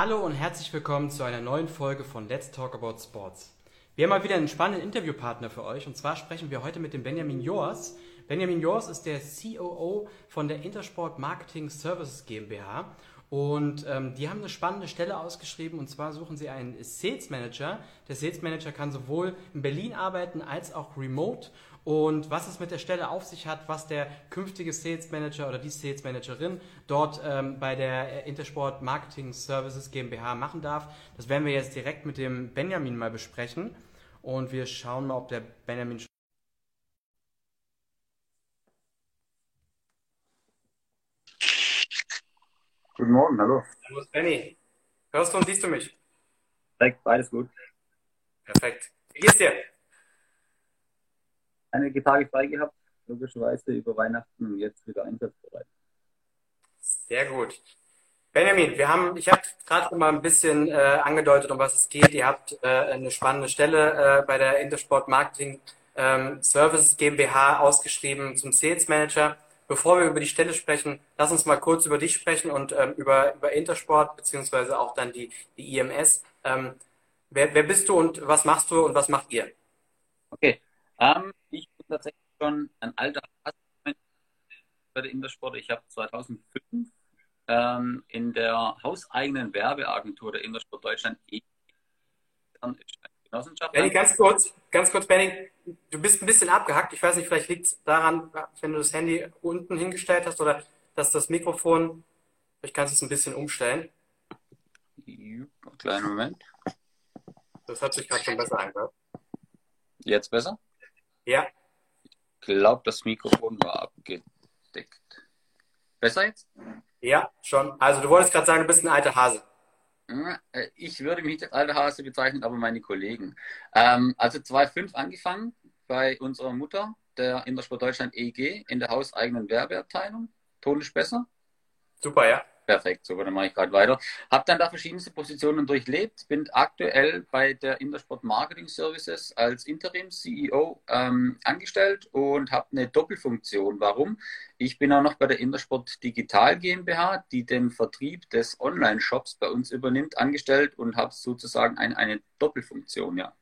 Hallo und herzlich willkommen zu einer neuen Folge von Let's Talk About Sports. Wir haben mal wieder einen spannenden Interviewpartner für euch und zwar sprechen wir heute mit dem Benjamin Joas. Benjamin Joas ist der COO von der Intersport Marketing Services GmbH und ähm, die haben eine spannende Stelle ausgeschrieben und zwar suchen sie einen Sales Manager. Der Sales Manager kann sowohl in Berlin arbeiten als auch remote und was es mit der Stelle auf sich hat, was der künftige Sales Manager oder die Sales Managerin dort ähm, bei der Intersport Marketing Services GmbH machen darf, das werden wir jetzt direkt mit dem Benjamin mal besprechen und wir schauen mal, ob der Benjamin schon Guten Morgen, hallo. Servus Benny. Hörst du und siehst du mich? Perfekt, beides gut. Perfekt. Wie geht's dir? Einige Tage frei gehabt, logischerweise über Weihnachten und jetzt wieder einsatzbereit. Sehr gut. Benjamin, wir haben, ich habe gerade mal ein bisschen äh, angedeutet, um was es geht. Ihr habt äh, eine spannende Stelle äh, bei der Intersport Marketing ähm, Services GmbH ausgeschrieben zum Sales Manager. Bevor wir über die Stelle sprechen, lass uns mal kurz über dich sprechen und ähm, über, über Intersport beziehungsweise auch dann die, die IMS. Ähm, wer, wer bist du und was machst du und was macht ihr? Okay, ähm, ich bin tatsächlich schon ein alter bei der Intersport. Ich habe 2005 ähm, in der hauseigenen Werbeagentur der Intersport Deutschland e Genossenschaft. Benny, ganz kurz, ganz kurz, Benny, du bist ein bisschen abgehackt. Ich weiß nicht, vielleicht liegt es daran, wenn du das Handy unten hingestellt hast oder dass das Mikrofon, vielleicht kannst du es ein bisschen umstellen. Kleinen Moment. Das hat sich gerade schon besser angehört. Jetzt besser? Ja. Ich glaube, das Mikrofon war abgedeckt. Besser jetzt? Ja, schon. Also du wolltest gerade sagen, du bist ein alter Hase. Äh, ich würde mich nicht als alter Hase bezeichnen, aber meine Kollegen. Ähm, also 2005 angefangen bei unserer Mutter, der Intersport Deutschland EG, in der hauseigenen Werbeabteilung. Ton ist besser? Super, ja. Perfekt, so, dann mache ich gerade weiter. Habe dann da verschiedenste Positionen durchlebt, bin aktuell bei der Intersport Marketing Services als Interim-CEO ähm, angestellt und habe eine Doppelfunktion. Warum? Ich bin auch noch bei der Intersport Digital GmbH, die den Vertrieb des Online-Shops bei uns übernimmt, angestellt und habe sozusagen ein, eine Doppelfunktion, ja.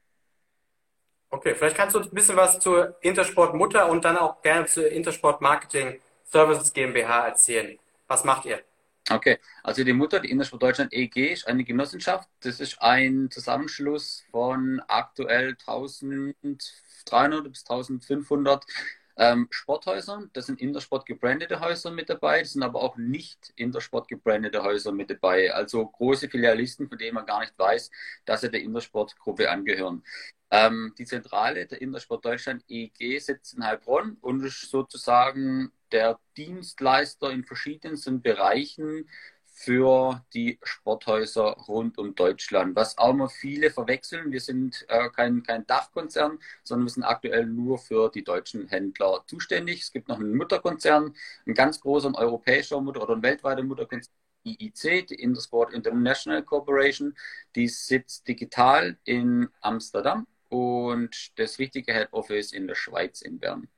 Okay, vielleicht kannst du uns ein bisschen was zur Intersport Mutter und dann auch gerne zur Intersport Marketing Services GmbH erzählen. Was macht ihr? Okay, also die Mutter, die Intersport Deutschland EG, ist eine Genossenschaft. Das ist ein Zusammenschluss von aktuell 1300 bis 1500 ähm, Sporthäusern. Das sind Intersport gebrandete Häuser mit dabei, das sind aber auch nicht Intersport gebrandete Häuser mit dabei. Also große Filialisten, von denen man gar nicht weiß, dass sie der Intersport-Gruppe angehören. Ähm, die Zentrale der Intersport Deutschland EG sitzt in Heilbronn und ist sozusagen der Dienstleister in verschiedensten Bereichen für die Sporthäuser rund um Deutschland. Was auch immer viele verwechseln, wir sind äh, kein, kein Dachkonzern, sondern wir sind aktuell nur für die deutschen Händler zuständig. Es gibt noch einen Mutterkonzern, ein ganz großer ein europäischer Mutter- oder ein weltweiter Mutterkonzern, IIC, die Intersport International Corporation, die sitzt digital in Amsterdam und das richtige Head Office in der Schweiz in Bern.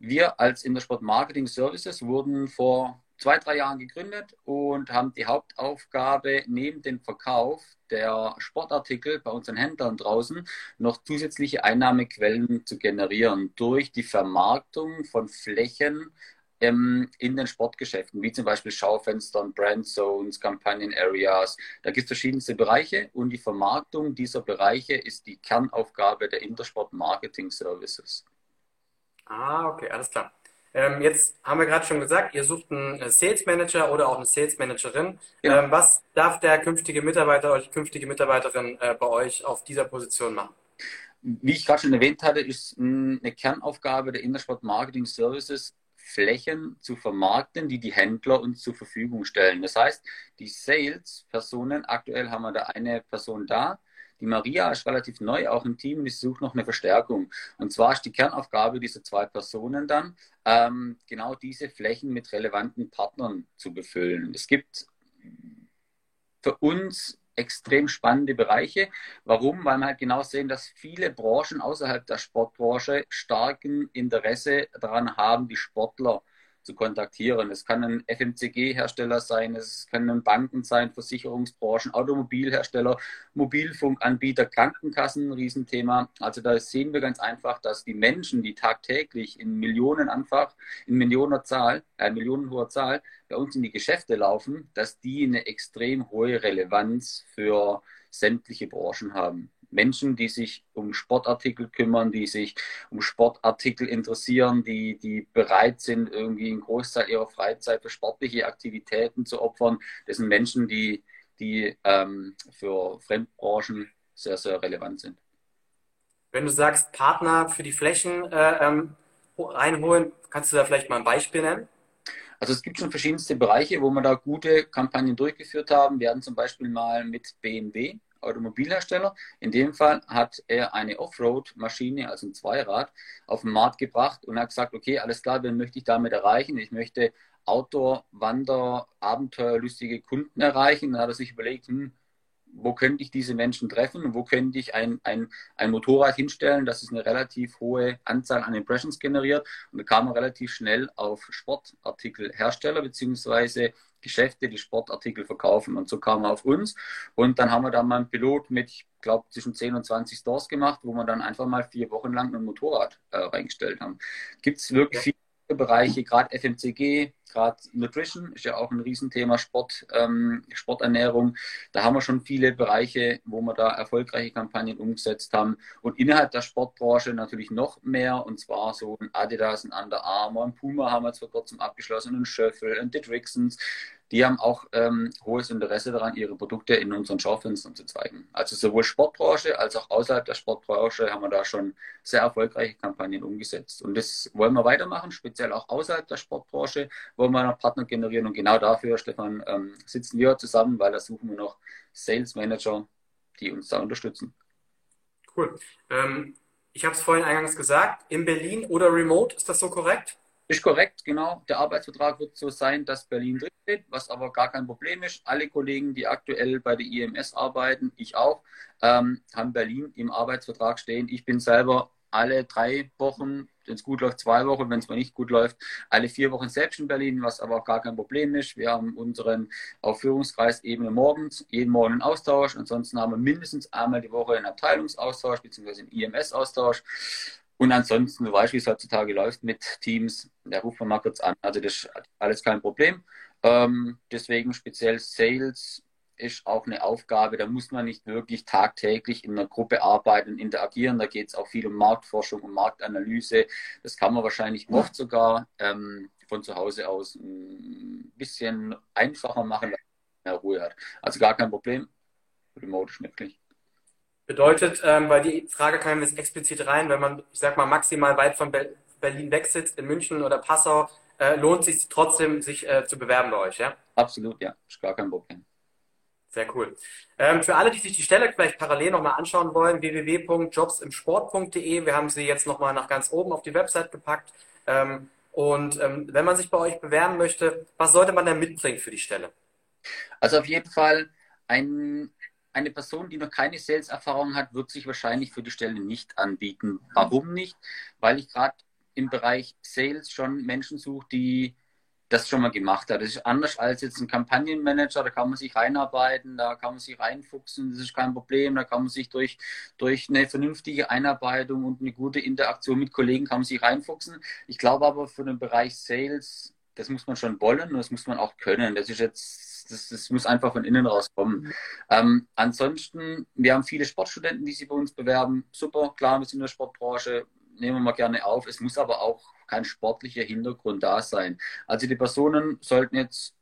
Wir als Intersport Marketing Services wurden vor zwei, drei Jahren gegründet und haben die Hauptaufgabe, neben dem Verkauf der Sportartikel bei unseren Händlern draußen noch zusätzliche Einnahmequellen zu generieren durch die Vermarktung von Flächen ähm, in den Sportgeschäften, wie zum Beispiel Schaufenstern, Brand Zones, Companion Areas. Da gibt es verschiedenste Bereiche und die Vermarktung dieser Bereiche ist die Kernaufgabe der Intersport Marketing Services. Ah, okay, alles klar. Ähm, jetzt haben wir gerade schon gesagt, ihr sucht einen äh, Sales Manager oder auch eine Sales Managerin. Ja. Ähm, was darf der künftige Mitarbeiter oder die künftige Mitarbeiterin äh, bei euch auf dieser Position machen? Wie ich gerade schon erwähnt hatte, ist eine Kernaufgabe der Intersport Marketing Services, Flächen zu vermarkten, die die Händler uns zur Verfügung stellen. Das heißt, die Sales-Personen, aktuell haben wir da eine Person da, die Maria ist relativ neu auch im Team und ich suche noch eine Verstärkung. Und zwar ist die Kernaufgabe dieser zwei Personen dann, ähm, genau diese Flächen mit relevanten Partnern zu befüllen. Es gibt für uns extrem spannende Bereiche. Warum? Weil wir halt genau sehen, dass viele Branchen außerhalb der Sportbranche starken Interesse daran haben, die Sportler zu kontaktieren. Es kann ein FMCG-Hersteller sein, es können Banken sein, Versicherungsbranchen, Automobilhersteller, Mobilfunkanbieter, Krankenkassen, Riesenthema. Also da sehen wir ganz einfach, dass die Menschen, die tagtäglich in Millionen einfach, in Millioner Zahl, äh, millionenhoher Zahl bei uns in die Geschäfte laufen, dass die eine extrem hohe Relevanz für sämtliche Branchen haben. Menschen, die sich um Sportartikel kümmern, die sich um Sportartikel interessieren, die, die bereit sind, irgendwie einen Großteil ihrer Freizeit für sportliche Aktivitäten zu opfern. Das sind Menschen, die, die ähm, für Fremdbranchen sehr, sehr relevant sind. Wenn du sagst, Partner für die Flächen äh, ähm, reinholen, kannst du da vielleicht mal ein Beispiel nennen? Also es gibt schon verschiedenste Bereiche, wo wir da gute Kampagnen durchgeführt haben. Wir hatten zum Beispiel mal mit BMW Automobilhersteller. In dem Fall hat er eine Offroad-Maschine, also ein Zweirad, auf den Markt gebracht und hat gesagt, okay, alles klar, wen möchte ich damit erreichen? Ich möchte Outdoor, Wander, abenteuerlustige Kunden erreichen. Dann hat er sich überlegt, hm, wo könnte ich diese Menschen treffen? Wo könnte ich ein, ein, ein Motorrad hinstellen, das ist eine relativ hohe Anzahl an Impressions generiert? Und da kam er relativ schnell auf Sportartikelhersteller beziehungsweise Geschäfte, die Sportartikel verkaufen. Und so kam er auf uns. Und dann haben wir da mal einen Pilot mit, ich glaube, zwischen 10 und 20 Stores gemacht, wo wir dann einfach mal vier Wochen lang ein Motorrad äh, reingestellt haben. Gibt es wirklich viele Bereiche, gerade FMCG, gerade Nutrition ist ja auch ein Riesenthema, Sport, ähm, Sporternährung. Da haben wir schon viele Bereiche, wo wir da erfolgreiche Kampagnen umgesetzt haben. Und innerhalb der Sportbranche natürlich noch mehr, und zwar so ein Adidas, ein Under Armour, ein Puma haben wir jetzt vor kurzem abgeschlossen, ein Schöffel, ein Didricksons die haben auch ähm, hohes Interesse daran, ihre Produkte in unseren Schaufenstern zu zeigen. Also sowohl Sportbranche als auch außerhalb der Sportbranche haben wir da schon sehr erfolgreiche Kampagnen umgesetzt. Und das wollen wir weitermachen, speziell auch außerhalb der Sportbranche wollen wir noch Partner generieren. Und genau dafür, Stefan, ähm, sitzen wir zusammen, weil da suchen wir noch Sales Manager, die uns da unterstützen. Cool. Ähm, ich habe es vorhin eingangs gesagt, in Berlin oder remote, ist das so korrekt? Ist korrekt, genau. Der Arbeitsvertrag wird so sein, dass Berlin drin steht, was aber gar kein Problem ist. Alle Kollegen, die aktuell bei der IMS arbeiten, ich auch, ähm, haben Berlin im Arbeitsvertrag stehen. Ich bin selber alle drei Wochen, wenn es gut läuft, zwei Wochen, wenn es mal nicht gut läuft, alle vier Wochen selbst in Berlin, was aber auch gar kein Problem ist. Wir haben unseren auf Führungskreisebene morgens, jeden Morgen einen Austausch. Ansonsten haben wir mindestens einmal die Woche einen Abteilungsaustausch bzw. einen IMS-Austausch. Und ansonsten, du weißt, wie es heutzutage läuft mit Teams, da ruft man mal kurz an. Also das ist alles kein Problem. Ähm, deswegen speziell Sales ist auch eine Aufgabe, da muss man nicht wirklich tagtäglich in einer Gruppe arbeiten und interagieren. Da geht es auch viel um Marktforschung, um Marktanalyse. Das kann man wahrscheinlich oft sogar ähm, von zu Hause aus ein bisschen einfacher machen, wenn man mehr Ruhe hat. Also gar kein Problem. Remote ist möglich. Bedeutet, ähm, weil die Frage kam jetzt explizit rein, wenn man, ich sag mal, maximal weit von Berlin weg sitzt, in München oder Passau, äh, lohnt es sich trotzdem, sich äh, zu bewerben bei euch, ja? Absolut, ja. Ist gar kein Problem. Sehr cool. Ähm, für alle, die sich die Stelle vielleicht parallel nochmal anschauen wollen, www.jobsimsport.de. Wir haben sie jetzt nochmal nach ganz oben auf die Website gepackt. Ähm, und ähm, wenn man sich bei euch bewerben möchte, was sollte man denn mitbringen für die Stelle? Also auf jeden Fall ein eine Person, die noch keine Sales-Erfahrung hat, wird sich wahrscheinlich für die Stelle nicht anbieten. Warum nicht? Weil ich gerade im Bereich Sales schon Menschen suche, die das schon mal gemacht haben. Das ist anders als jetzt ein Kampagnenmanager, da kann man sich reinarbeiten, da kann man sich reinfuchsen, das ist kein Problem, da kann man sich durch, durch eine vernünftige Einarbeitung und eine gute Interaktion mit Kollegen kann man sich reinfuchsen. Ich glaube aber für den Bereich Sales, das muss man schon wollen und das muss man auch können. Das ist jetzt das, das muss einfach von innen rauskommen. Mhm. Ähm, ansonsten, wir haben viele Sportstudenten, die sich bei uns bewerben. Super, klar, wir sind in der Sportbranche, nehmen wir mal gerne auf. Es muss aber auch kein sportlicher Hintergrund da sein. Also die Personen sollten jetzt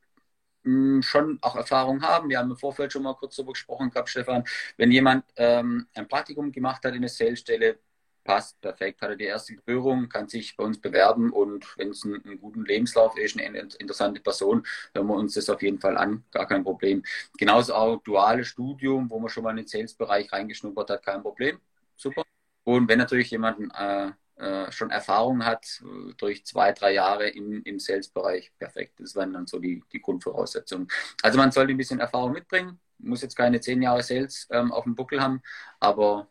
mh, hm, schon auch Erfahrung haben. Wir haben im Vorfeld schon mal kurz darüber gesprochen gehabt, Stefan. Wenn jemand ähm, ein Praktikum gemacht hat in der Salesstelle, passt perfekt, hat er die erste Berührung, kann sich bei uns bewerben und wenn es einen, einen, guten Lebenslauf ist, eine interessante Person, hören wir uns das auf jeden Fall an, gar kein Problem. Genauso auch duales Studium, wo man schon mal in den Sales-Bereich reingeschnuppert hat, kein Problem, super. Und wenn natürlich jemand äh, äh, schon Erfahrung hat, äh, durch zwei, drei Jahre im, im Sales-Bereich, perfekt. Das wären dann so die, die Grundvoraussetzungen. Also man sollte ein bisschen Erfahrung mitbringen, muss jetzt keine zehn Jahre Sales ähm, auf dem Buckel haben, aber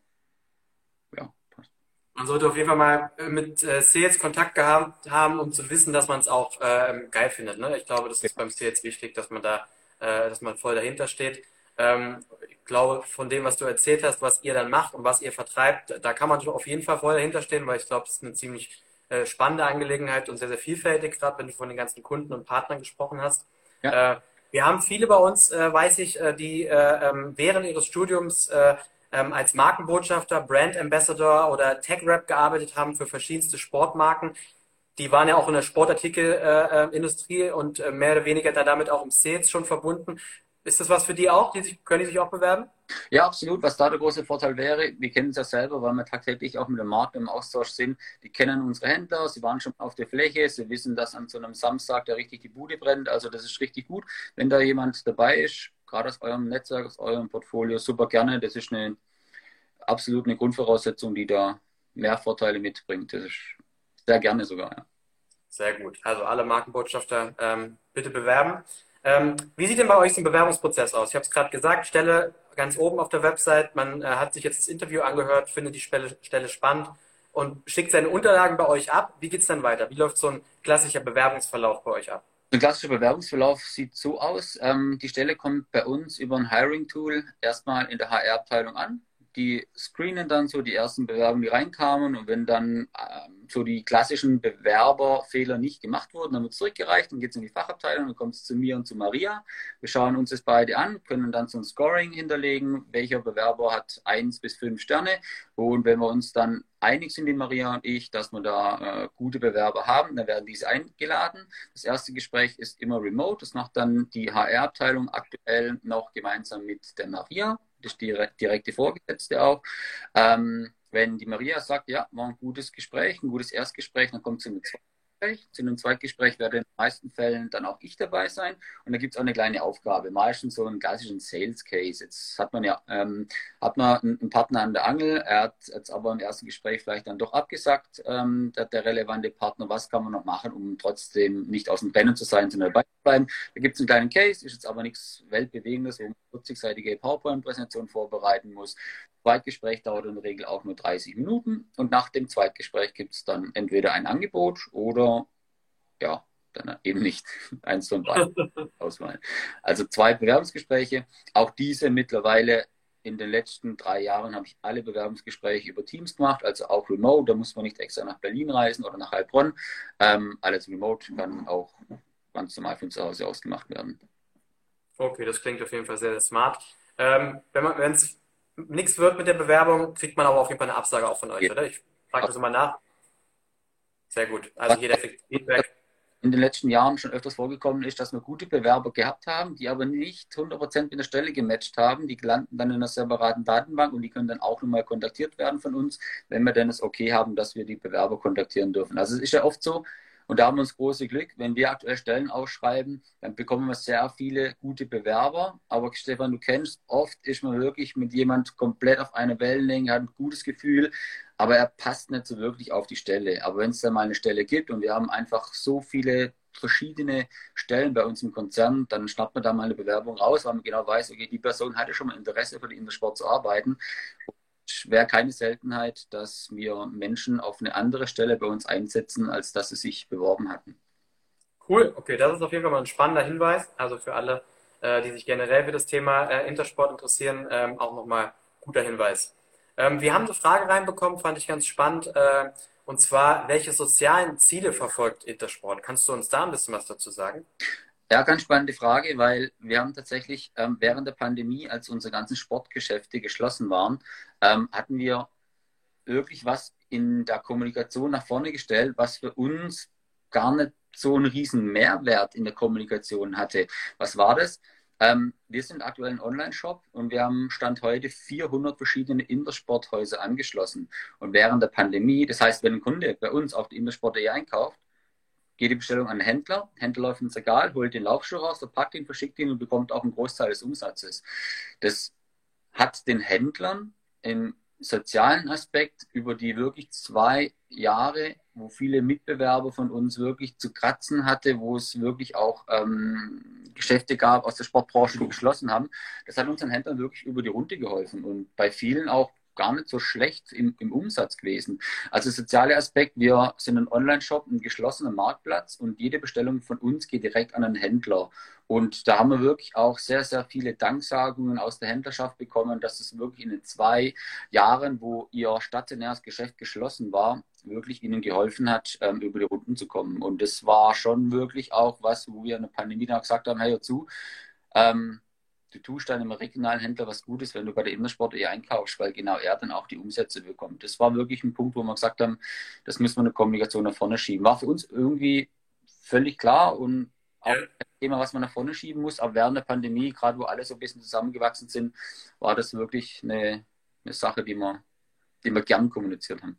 man sollte auf jeden Fall mal äh, mit äh, Sales Kontakt gehabt haben, um zu wissen, dass man es auch äh, geil findet. Ne? Ich glaube, das ist beim Sales wichtig, dass man da, äh, dass man voll dahinter steht. Ähm, ich glaube, von dem, was du erzählt hast, was ihr dann macht und was ihr vertreibt, da kann man auf jeden Fall voll dahinter stehen, weil ich glaube, es ist eine ziemlich äh, spannende Angelegenheit und sehr, sehr vielfältig, gerade wenn du von den ganzen Kunden und Partnern gesprochen hast. Ja. Äh, wir haben viele bei uns, weiß ich, die ähm, während ihres Studiums ähm, als Markenbotschafter, Brand Ambassador oder Tech Rep gearbeitet haben für verschiedenste Sportmarken. Die waren ja auch in der Sportartikelindustrie äh, äh und äh, mehr oder weniger da damit auch im Sales schon verbunden. Ist das was für die auch? Die sich, können die sich auch bewerben? Ja, absolut. Was da der große Vorteil wäre, wir kennen es ja selber, weil wir tagtäglich auch mit dem Markt im Austausch sind. Die kennen unsere Händler, sie waren schon auf der Fläche, sie wissen, dass an so einem Samstag da richtig die Bude brennt. Also das ist richtig gut. Wenn da jemand dabei ist, gerade aus eurem Netzwerk, aus eurem Portfolio, super gerne. Das ist eine absolut eine Grundvoraussetzung, die da mehr Vorteile mitbringt. Das ist sehr gerne sogar. Ja. Sehr gut. Also alle Markenbotschafter ähm, bitte bewerben. Ähm, wie sieht denn bei euch so ein Bewerbungsprozess aus? Ich habe es gerade gesagt, Stelle ganz oben auf der Website. Man äh, hat sich jetzt das Interview angehört, findet die Stelle, Stelle spannend und schickt seine Unterlagen bei euch ab. Wie geht es dann weiter? Wie läuft so ein klassischer Bewerbungsverlauf bei euch ab? Ein klassischer Bewerbungsverlauf sieht so aus. Ähm, die Stelle kommt bei uns über ein Hiring-Tool erstmal in der HR-Abteilung an die screenen dann so die ersten Bewerbungen, die reinkamen und wenn dann ähm, so die klassischen Bewerberfehler nicht gemacht wurden, dann wird es zurückgereicht, dann geht es in die Fachabteilung, dann kommt es zu mir und zu Maria. Wir schauen uns das beide an, können dann so ein Scoring hinterlegen, welcher Bewerber hat eins bis fünf Sterne und wenn wir uns dann einig sind, die Maria und ich, dass wir da äh, gute Bewerber haben, dann werden diese eingeladen. Das erste Gespräch ist immer remote, das macht dann die HR-Abteilung aktuell noch gemeinsam mit der Maria das direkte Vorgesetzte auch. Ähm, wenn die Maria sagt, ja, war ein gutes Gespräch, ein gutes Erstgespräch, dann kommt sie mit zwei Zweitgespräch. Zu einem Zweitgespräch werde in den meisten Fällen dann auch ich dabei sein. Und da gibt es auch eine kleine Aufgabe, meistens so einen klassischen Sales Case. Jetzt hat man ja ähm, hat man einen Partner an der Angel, er hat jetzt aber im ersten Gespräch vielleicht dann doch abgesagt, ähm, der, der, relevante Partner, was kann man noch machen, um trotzdem nicht aus dem Rennen zu sein, sondern dabei zu bleiben. Da gibt es einen kleinen Case, ist jetzt aber nichts Weltbewegendes, wo man 40-seitige PowerPoint-Präsentation vorbereiten muss. Zweitgespräch dauert in der Regel auch nur 30 Minuten und nach dem Zweitgespräch gibt es dann entweder ein Angebot oder ja, dann eben nicht eins von beiden auswählen. Also zwei Bewerbungsgespräche. Auch diese mittlerweile in den letzten drei Jahren habe ich alle Bewerbungsgespräche über Teams gemacht, also auch remote. Da muss man nicht extra nach Berlin reisen oder nach Heilbronn. Ähm, alles remote kann auch ganz normal von zu Hause aus gemacht werden. Okay, das klingt auf jeden Fall sehr, sehr smart. Ähm, wenn es nichts wird mit der Bewerbung, kriegt man aber auf jeden Fall eine Absage auch von euch, ja. oder? Ich frage das immer nach. Sehr gut. Also jeder kriegt Feedback. In den letzten Jahren schon öfters vorgekommen ist, dass wir gute Bewerber gehabt haben, die aber nicht 100% mit der Stelle gematcht haben. Die landen dann in einer separaten Datenbank und die können dann auch nochmal kontaktiert werden von uns, wenn wir dann das Okay haben, dass wir die Bewerber kontaktieren dürfen. Also es ist ja oft so, und da haben wir uns große Glück. Wenn wir aktuell Stellen ausschreiben, dann bekommen wir sehr viele gute Bewerber. Aber Stefan, du kennst, oft ist man wirklich mit jemand komplett auf einer Wellenlänge, hat ein gutes Gefühl, aber er passt nicht so wirklich auf die Stelle. Aber wenn es da mal eine Stelle gibt und wir haben einfach so viele verschiedene Stellen bei uns im Konzern, dann schnappt man da mal eine Bewerbung raus, weil man genau weiß, okay, die Person hatte schon mal Interesse für den Intersport zu arbeiten wäre keine Seltenheit, dass wir Menschen auf eine andere Stelle bei uns einsetzen, als dass sie sich beworben hatten. Cool, okay, das ist auf jeden Fall mal ein spannender Hinweis. Also für alle, äh, die sich generell für das Thema äh, Intersport interessieren, ähm, auch nochmal guter Hinweis. Ähm, wir haben eine Frage reinbekommen, fand ich ganz spannend. Äh, und zwar, welche sozialen Ziele verfolgt Intersport? Kannst du uns da ein bisschen was dazu sagen? Ja, ganz spannende Frage, weil wir haben tatsächlich ähm, während der Pandemie, als unsere ganzen Sportgeschäfte geschlossen waren, ähm, hatten wir wirklich was in der Kommunikation nach vorne gestellt, was für uns gar nicht so einen riesen Mehrwert in der Kommunikation hatte. Was war das? Ähm, wir sind aktuell ein Online-Shop und wir haben Stand heute 400 verschiedene Intersporthäuser angeschlossen. Und während der Pandemie, das heißt, wenn ein Kunde bei uns auf die Intersport.de einkauft, geht die Bestellung an den Händler, Händler läuft ins Regal, holt den Laufschuh raus, verpackt ihn, verschickt ihn und bekommt auch einen Großteil des Umsatzes. Das hat den Händlern im sozialen Aspekt über die wirklich zwei Jahre, wo viele Mitbewerber von uns wirklich zu kratzen hatte, wo es wirklich auch ähm, Geschäfte gab aus der Sportbranche, die geschlossen haben, das hat unseren Händlern wirklich über die Runde geholfen und bei vielen auch gar nicht so schlecht im, im Umsatz gewesen. Also soziale Aspekt, wir sind ein Online-Shop, ein geschlossener Marktplatz und jede Bestellung von uns geht direkt an einen Händler. Und da haben wir wirklich auch sehr, sehr viele Danksagungen aus der Händlerschaft bekommen, dass es wirklich in den zwei Jahren, wo ihr stationäres Geschäft geschlossen war, wirklich ihnen geholfen hat, ähm, über die Runden zu kommen. Und das war schon wirklich auch was, wo wir in der Pandemie dann gesagt haben, hey, hör zu, ähm, du tust deinem regionalen Händler was Gutes, wenn du bei der Innersport eh einkaufst, weil genau er dann auch die Umsätze bekommt. Das war wirklich ein Punkt, wo wir gesagt haben, das müssen wir eine Kommunikation nach vorne schieben. War für uns irgendwie völlig klar und auch ein Thema, was man nach vorne schieben muss. Aber während der Pandemie, gerade wo alle so ein bisschen zusammengewachsen sind, war das wirklich eine, eine Sache, die wir, die wir gern kommuniziert haben.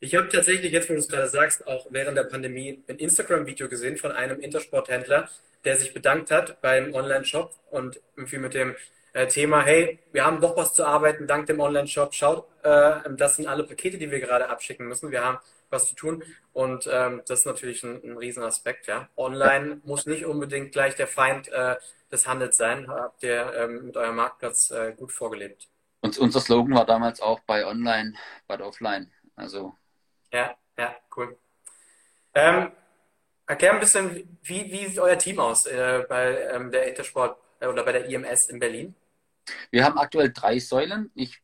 Ich habe tatsächlich, jetzt wo du es gerade sagst, auch während der Pandemie ein Instagram-Video gesehen von einem Intersporthändler, der sich bedankt hat beim Online-Shop und irgendwie mit dem äh, Thema, hey, wir haben doch was zu arbeiten dank dem Online-Shop. Schaut, äh, das sind alle Pakete, die wir gerade abschicken müssen. Wir haben was zu tun und ähm, das ist natürlich ein, ein Riesenaspekt. Ja. Online muss nicht unbedingt gleich der Feind äh, des Handels sein. Habt ihr ähm, mit eurem Marktplatz äh, gut vorgelebt. Und unser Slogan war damals auch bei Online, bei Offline. Also ja, ja, cool. Ähm, Erklär ein bisschen, wie, wie sieht euer Team aus äh, bei ähm, der Intersport äh, oder bei der IMS in Berlin? Wir haben aktuell drei Säulen. Ich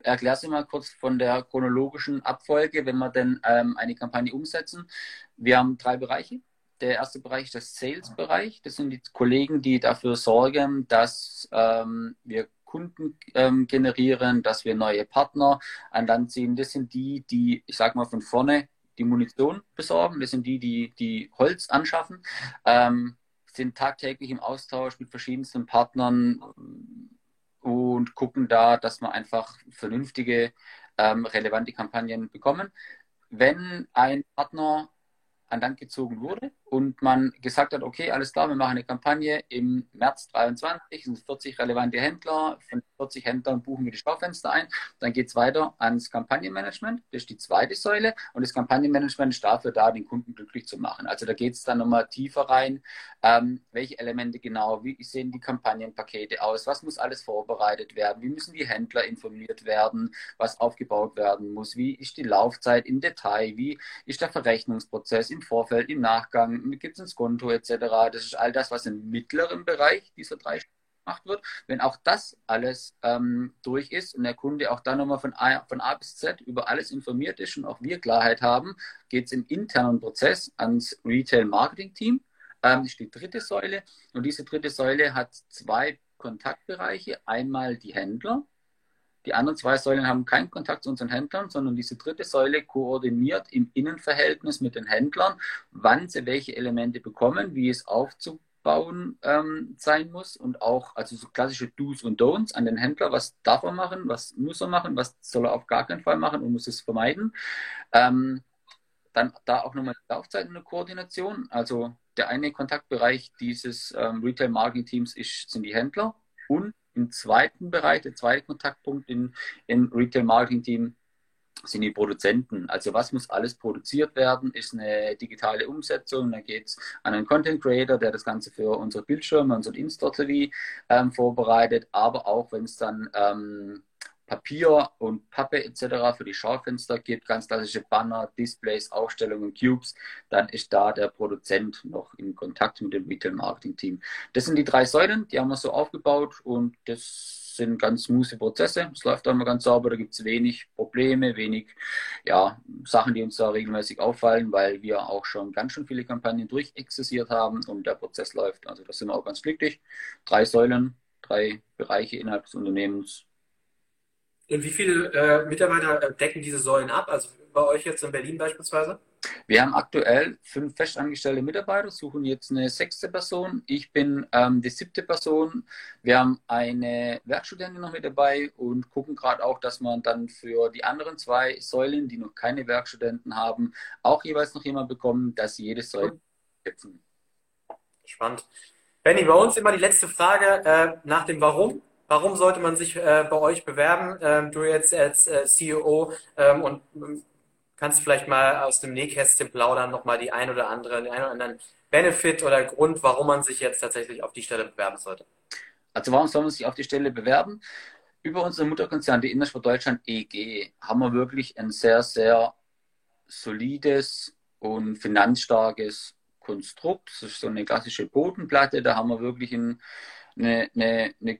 erkläre sie mal kurz von der chronologischen Abfolge, wenn wir denn ähm, eine Kampagne umsetzen. Wir haben drei Bereiche. Der erste Bereich ist der Sales-Bereich. Das sind die Kollegen, die dafür sorgen, dass ähm, wir Kunden ähm, generieren, dass wir neue Partner an Land ziehen. Das sind die, die, ich sage mal, von vorne die Munition besorgen, das sind die, die, die Holz anschaffen, ähm, sind tagtäglich im Austausch mit verschiedensten Partnern und gucken da, dass wir einfach vernünftige, ähm, relevante Kampagnen bekommen. Wenn ein Partner an Land gezogen wurde und man gesagt hat, okay, alles klar, wir machen eine Kampagne im März 23, sind 40 relevante Händler, von 40 Händlern buchen wir die Schaufenster ein, dann geht es weiter ans Kampagnenmanagement, das ist die zweite Säule und das Kampagnenmanagement ist dafür da, den Kunden glücklich zu machen. Also da geht es dann nochmal tiefer rein, ähm, welche Elemente genau, wie sehen die Kampagnenpakete aus, was muss alles vorbereitet werden, wie müssen die Händler informiert werden, was aufgebaut werden muss, wie ist die Laufzeit im Detail, wie ist der Verrechnungsprozess im Vorfeld, im Nachgang, gibt es ein Skonto etc. Das ist all das, was im mittleren Bereich dieser drei gemacht wird. Wenn auch das alles ähm, durch ist und der Kunde auch dann nochmal von A, von A bis Z über alles informiert ist und auch wir Klarheit haben, geht es im internen Prozess ans Retail-Marketing-Team. Ähm, das ist die dritte Säule und diese dritte Säule hat zwei Kontaktbereiche. Einmal die Händler, die anderen zwei Säulen haben keinen Kontakt zu unseren Händlern, sondern diese dritte Säule koordiniert im Innenverhältnis mit den Händlern, wann sie welche Elemente bekommen, wie es aufzubauen ähm, sein muss und auch also so klassische Do's und Don'ts an den Händler. Was darf er machen? Was muss er machen? Was soll er auf gar keinen Fall machen und muss es vermeiden? Ähm, dann da auch nochmal die Laufzeit in der Koordination. Also der eine Kontaktbereich dieses ähm, Retail-Marketing-Teams sind die Händler und im zweiten Bereich, der zweite Kontaktpunkt im, im Retail-Marketing-Team, sind die Produzenten. Also was muss alles produziert werden, ist eine digitale Umsetzung. Da geht es an einen Content Creator, der das Ganze für unsere Bildschirme, unseren Insta-TV ähm, vorbereitet, aber auch wenn es dann ähm, Papier und Pappe etc. für die Schaufenster gibt, ganz klassische Banner, Displays, Aufstellungen, Cubes, dann ist da der Produzent noch in Kontakt mit dem Retail-Marketing-Team. Das sind die drei Säulen, die haben wir so aufgebaut und das sind ganz smooth Prozesse. Es läuft auch immer ganz sauber, da gibt es wenig Probleme, wenig ja, Sachen, die uns da regelmäßig auffallen, weil wir auch schon ganz schön viele Kampagnen durchexerziert haben und der Prozess läuft. Also da sind wir auch ganz glücklich. Drei Säulen, drei Bereiche innerhalb des Unternehmens und wie viele äh, Mitarbeiter äh, decken diese Säulen ab? Also bei euch jetzt in Berlin beispielsweise? Wir haben aktuell fünf festangestellte Mitarbeiter, suchen jetzt eine sechste Person. Ich bin ähm, die siebte Person. Wir haben eine Werkstudentin noch mit dabei und gucken gerade auch, dass man dann für die anderen zwei Säulen, die noch keine Werkstudenten haben, auch jeweils noch jemand bekommen, dass sie jede Säule setzen. Spannend. Benny, bei uns immer die letzte Frage äh, nach dem Warum. Warum sollte man sich äh, bei euch bewerben? Ähm, du jetzt als äh, CEO ähm, und ähm, kannst vielleicht mal aus dem Nähkästchen plaudern, nochmal die ein oder andere, den einen oder anderen Benefit oder Grund, warum man sich jetzt tatsächlich auf die Stelle bewerben sollte. Also warum soll man sich auf die Stelle bewerben? über unseren Mutterkonzern, die Intersport Deutschland EG, haben wir wirklich ein sehr, sehr solides und finanzstarkes Konstrukt. Das ist so eine klassische Bodenplatte. Da haben wir wirklich ein, eine, eine, eine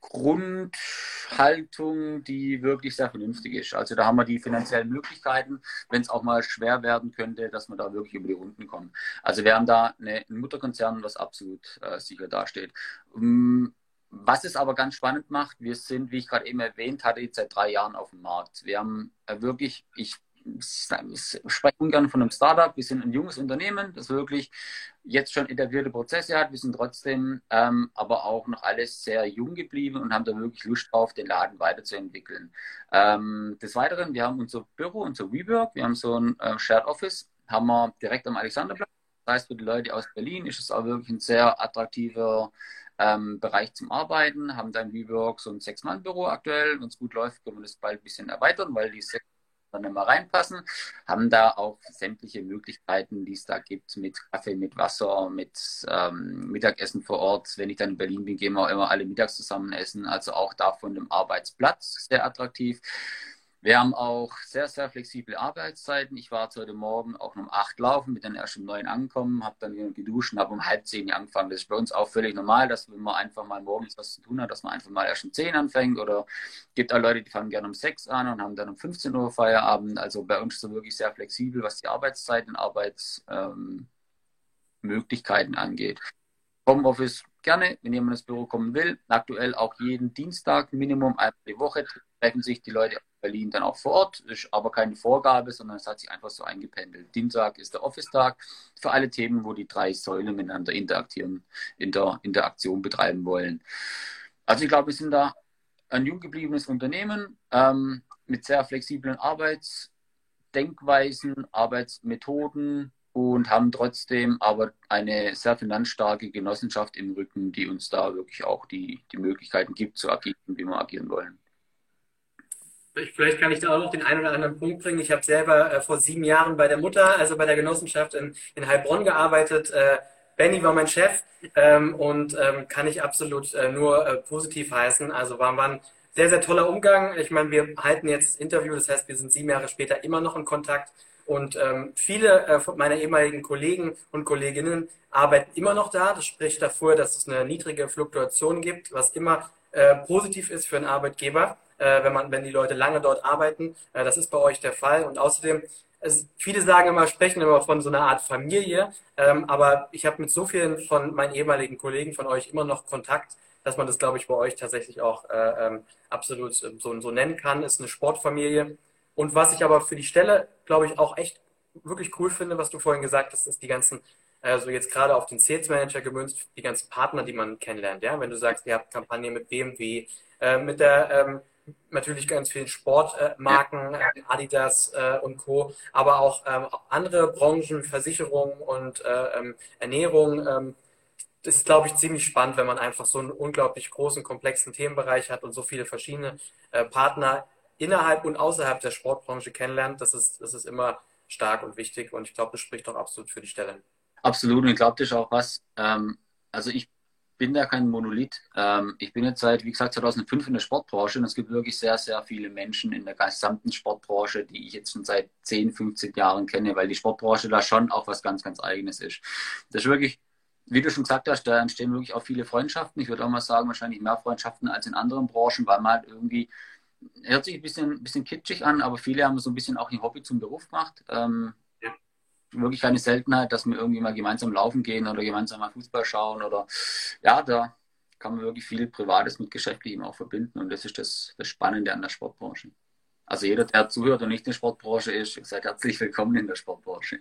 Grundhaltung, die wirklich sehr vernünftig ist. Also da haben wir die finanziellen Möglichkeiten, wenn es auch mal schwer werden könnte, dass wir da wirklich über die Runden kommen. Also wir haben da eine, einen Mutterkonzern, was absolut äh, sicher dasteht. Um, was es aber ganz spannend macht, wir sind, wie ich gerade eben erwähnt hatte, seit drei Jahren auf dem Markt. Wir haben äh, wirklich, ich ich spreche ungern von einem Startup. Wir sind ein junges Unternehmen, das wirklich jetzt schon etablierte Prozesse hat. Wir sind trotzdem ähm, aber auch noch alles sehr jung geblieben und haben da wirklich Lust drauf, den Laden weiterzuentwickeln. Ähm, des Weiteren, wir haben unser Büro, unser WeWork, wir haben so ein äh, Shared Office, haben wir direkt am Alexanderplatz. Das heißt, für die Leute aus Berlin ist es auch wirklich ein sehr attraktiver ähm, Bereich zum Arbeiten, haben dann WeWork so ein Sechs-Mann-Büro aktuell. Wenn es gut läuft, können wir das bald ein bisschen erweitern, weil die sechs dann immer reinpassen, haben da auch sämtliche Möglichkeiten, die es da gibt, mit Kaffee, mit Wasser, mit ähm, Mittagessen vor Ort. Wenn ich dann in Berlin bin, gehen wir auch immer alle mittags zusammen essen, also auch da von dem Arbeitsplatz sehr attraktiv. Wir haben auch sehr, sehr flexible Arbeitszeiten. Ich war heute Morgen auch um acht laufen, bin dann erst um neun angekommen, habe dann geduscht und habe um halb zehn angefangen. Das ist bei uns auch völlig normal, dass wenn man einfach mal morgens was zu tun hat, dass man einfach mal erst um zehn anfängt oder gibt auch Leute, die fangen gerne um sechs an und haben dann um 15 Uhr Feierabend. Also bei uns ist es wirklich sehr flexibel, was die Arbeitszeiten Arbeitsmöglichkeiten ähm, angeht. Homeoffice gerne, wenn jemand ins Büro kommen will. Aktuell auch jeden Dienstag, Minimum einmal die Woche, treffen sich die Leute Berlin dann auch vor Ort. Ist aber keine Vorgabe, sondern es hat sich einfach so eingependelt. Dienstag ist der Office-Tag für alle Themen, wo die drei Säulen miteinander interagieren, Inter, Interaktion betreiben wollen. Also ich glaube, wir sind da ein jung gebliebenes Unternehmen ähm, mit sehr flexiblen Arbeitsdenkweisen, Arbeitsmethoden und haben trotzdem aber eine sehr finanzstarke Genossenschaft im Rücken, die uns da wirklich auch die, die Möglichkeiten gibt zu agieren, wie wir agieren wollen. Vielleicht kann ich da auch noch den einen oder anderen Punkt bringen. Ich habe selber äh, vor sieben Jahren bei der Mutter, also bei der Genossenschaft in, in Heilbronn gearbeitet. Äh, Benny war mein Chef ähm, und ähm, kann ich absolut äh, nur äh, positiv heißen. Also war, war ein sehr, sehr toller Umgang. Ich meine, wir halten jetzt das Interview, das heißt, wir sind sieben Jahre später immer noch in Kontakt. Und ähm, viele äh, meiner ehemaligen Kollegen und Kolleginnen arbeiten immer noch da. Das spricht dafür, dass es eine niedrige Fluktuation gibt, was immer äh, positiv ist für einen Arbeitgeber äh, wenn, man, wenn die Leute lange dort arbeiten. Äh, das ist bei euch der Fall. Und außerdem, es, viele sagen immer, sprechen immer von so einer Art Familie, ähm, aber ich habe mit so vielen von meinen ehemaligen Kollegen von euch immer noch Kontakt, dass man das, glaube ich, bei euch tatsächlich auch äh, ähm, absolut so, so nennen kann. Ist eine Sportfamilie. Und was ich aber für die Stelle, glaube ich, auch echt wirklich cool finde, was du vorhin gesagt hast, ist die ganzen, also jetzt gerade auf den Sales Manager gemünzt, die ganzen Partner, die man kennenlernt. Ja, wenn du sagst, ihr habt Kampagnen mit BMW, äh, mit der ähm, natürlich ganz vielen Sportmarken, äh, Adidas äh, und Co., aber auch ähm, andere Branchen, Versicherung und äh, ähm, Ernährung. Ähm, das ist, glaube ich, ziemlich spannend, wenn man einfach so einen unglaublich großen, komplexen Themenbereich hat und so viele verschiedene äh, Partner innerhalb und außerhalb der Sportbranche kennenlernt. Das ist, das ist immer stark und wichtig und ich glaube, das spricht auch absolut für die Stelle. Absolut und ich glaube, das ist auch was. Ähm, also ich bin da kein Monolith. Ähm, ich bin jetzt seit, wie gesagt, 2005 in der Sportbranche und es gibt wirklich sehr, sehr viele Menschen in der gesamten Sportbranche, die ich jetzt schon seit 10, 15 Jahren kenne, weil die Sportbranche da schon auch was ganz, ganz Eigenes ist. Das ist wirklich, wie du schon gesagt hast, da entstehen wirklich auch viele Freundschaften. Ich würde auch mal sagen, wahrscheinlich mehr Freundschaften als in anderen Branchen, weil man halt irgendwie, hört sich ein bisschen, bisschen kitschig an, aber viele haben so ein bisschen auch ihr Hobby zum Beruf gemacht. Ähm, wirklich keine Seltenheit, dass wir irgendwie mal gemeinsam laufen gehen oder gemeinsam mal Fußball schauen oder ja, da kann man wirklich viel Privates mit Geschäftlichem auch verbinden und das ist das, das Spannende an der Sportbranche. Also jeder, der zuhört und nicht in der Sportbranche ist, seid herzlich willkommen in der Sportbranche.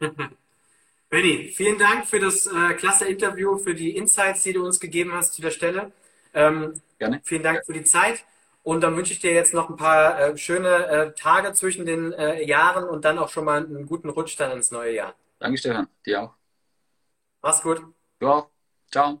Benny, vielen Dank für das äh, klasse Interview, für die Insights, die du uns gegeben hast zu der Stelle. Ähm, Gerne. Vielen Dank für die Zeit. Und dann wünsche ich dir jetzt noch ein paar äh, schöne äh, Tage zwischen den äh, Jahren und dann auch schon mal einen guten Rutsch dann ins neue Jahr. Danke, Stefan. Dir auch. Mach's gut. Du auch. Ciao.